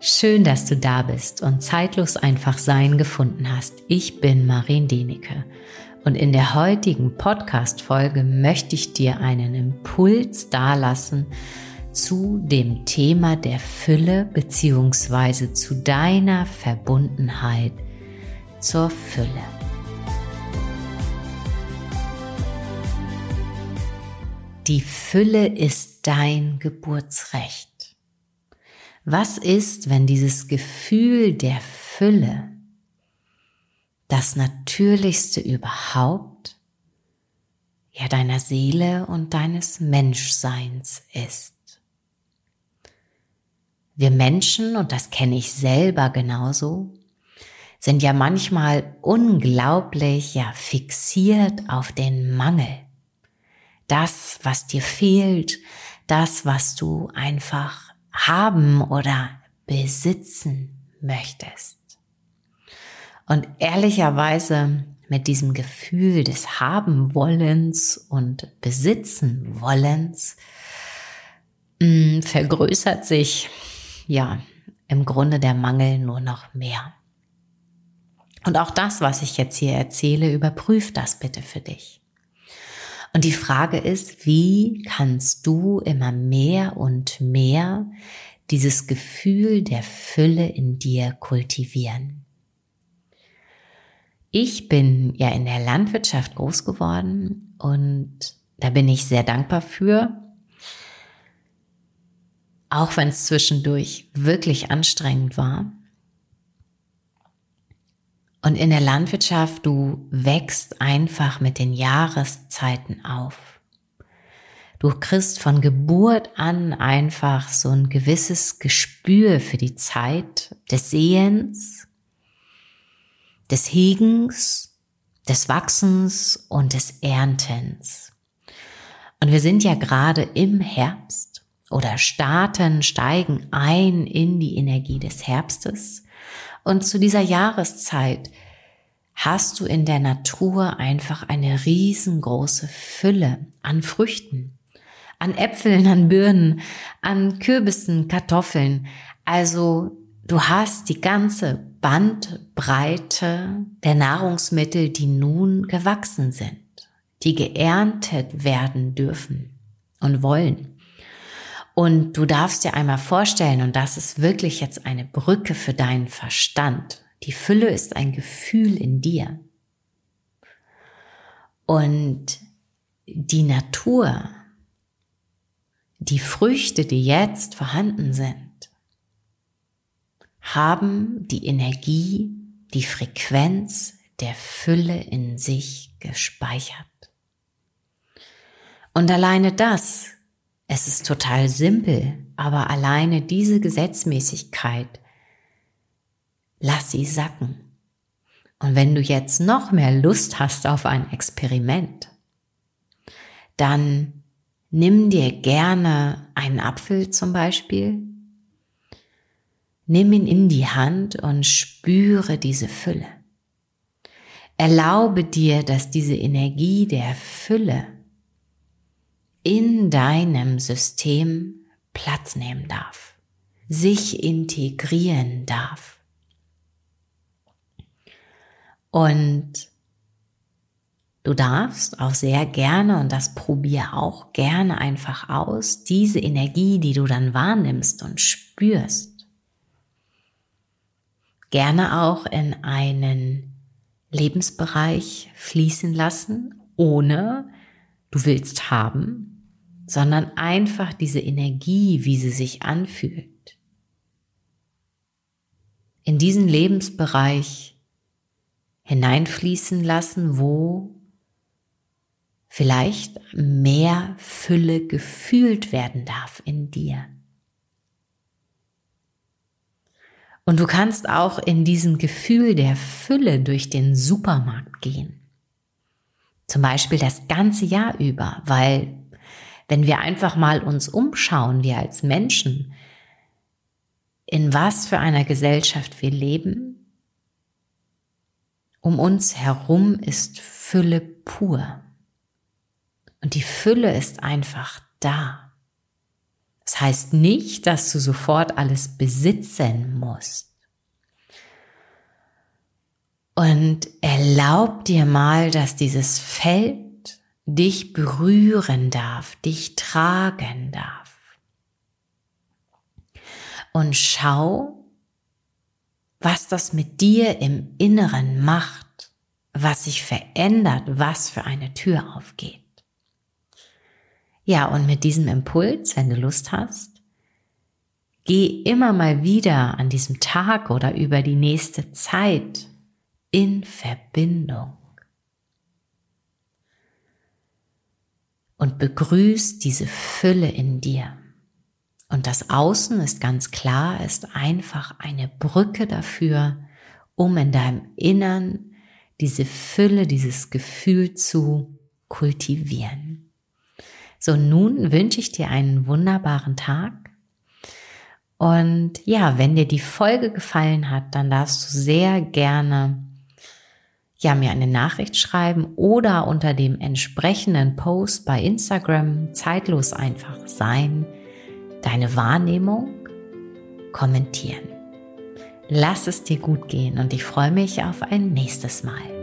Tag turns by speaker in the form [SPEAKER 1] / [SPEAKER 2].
[SPEAKER 1] Schön, dass du da bist und zeitlos einfach sein gefunden hast. Ich bin Marien Denecke und in der heutigen Podcast-Folge möchte ich dir einen Impuls dalassen zu dem Thema der Fülle beziehungsweise zu deiner Verbundenheit zur Fülle. Die Fülle ist dein Geburtsrecht. Was ist, wenn dieses Gefühl der Fülle das Natürlichste überhaupt, ja deiner Seele und deines Menschseins ist? Wir Menschen, und das kenne ich selber genauso, sind ja manchmal unglaublich ja fixiert auf den Mangel. Das, was dir fehlt, das, was du einfach haben oder besitzen möchtest. Und ehrlicherweise mit diesem Gefühl des Haben wollens und Besitzen wollens mh, mm, vergrößert sich ja im Grunde der Mangel nur noch mehr. Und auch das, was ich jetzt hier erzähle, überprüf das bitte für dich. Und die Frage ist, wie kannst du immer mehr und mehr dieses Gefühl der Fülle in dir kultivieren? Ich bin ja in der Landwirtschaft groß geworden und da bin ich sehr dankbar für. Auch wenn es zwischendurch wirklich anstrengend war. Und in der Landwirtschaft, du wächst einfach mit den Jahreszeiten auf. Du kriegst von Geburt an einfach so ein gewisses Gespür für die Zeit des Sehens, des Hegens, des Wachsens und des Erntens. Und wir sind ja gerade im Herbst oder starten, steigen ein in die Energie des Herbstes. Und zu dieser Jahreszeit hast du in der Natur einfach eine riesengroße Fülle an Früchten, an Äpfeln, an Birnen, an Kürbissen, Kartoffeln. Also du hast die ganze Bandbreite der Nahrungsmittel, die nun gewachsen sind, die geerntet werden dürfen und wollen. Und du darfst dir einmal vorstellen, und das ist wirklich jetzt eine Brücke für deinen Verstand. Die Fülle ist ein Gefühl in dir. Und die Natur, die Früchte, die jetzt vorhanden sind, haben die Energie, die Frequenz der Fülle in sich gespeichert. Und alleine das es ist total simpel, aber alleine diese Gesetzmäßigkeit, lass sie sacken. Und wenn du jetzt noch mehr Lust hast auf ein Experiment, dann nimm dir gerne einen Apfel zum Beispiel, nimm ihn in die Hand und spüre diese Fülle. Erlaube dir, dass diese Energie der Fülle in deinem System Platz nehmen darf, sich integrieren darf. Und du darfst auch sehr gerne, und das probier auch gerne einfach aus, diese Energie, die du dann wahrnimmst und spürst, gerne auch in einen Lebensbereich fließen lassen, ohne du willst haben, sondern einfach diese Energie, wie sie sich anfühlt. In diesen Lebensbereich hineinfließen lassen, wo vielleicht mehr Fülle gefühlt werden darf in dir. Und du kannst auch in diesem Gefühl der Fülle durch den Supermarkt gehen. Zum Beispiel das ganze Jahr über, weil wenn wir einfach mal uns umschauen, wir als Menschen, in was für einer Gesellschaft wir leben, um uns herum ist Fülle pur. Und die Fülle ist einfach da. Das heißt nicht, dass du sofort alles besitzen musst. Und erlaub dir mal, dass dieses Feld dich berühren darf, dich tragen darf. Und schau, was das mit dir im Inneren macht, was sich verändert, was für eine Tür aufgeht. Ja, und mit diesem Impuls, wenn du Lust hast, geh immer mal wieder an diesem Tag oder über die nächste Zeit in Verbindung. Und begrüß diese Fülle in dir. Und das Außen ist ganz klar, ist einfach eine Brücke dafür, um in deinem Innern diese Fülle, dieses Gefühl zu kultivieren. So, nun wünsche ich dir einen wunderbaren Tag. Und ja, wenn dir die Folge gefallen hat, dann darfst du sehr gerne ja, mir eine Nachricht schreiben oder unter dem entsprechenden Post bei Instagram zeitlos einfach sein, deine Wahrnehmung kommentieren. Lass es dir gut gehen und ich freue mich auf ein nächstes Mal.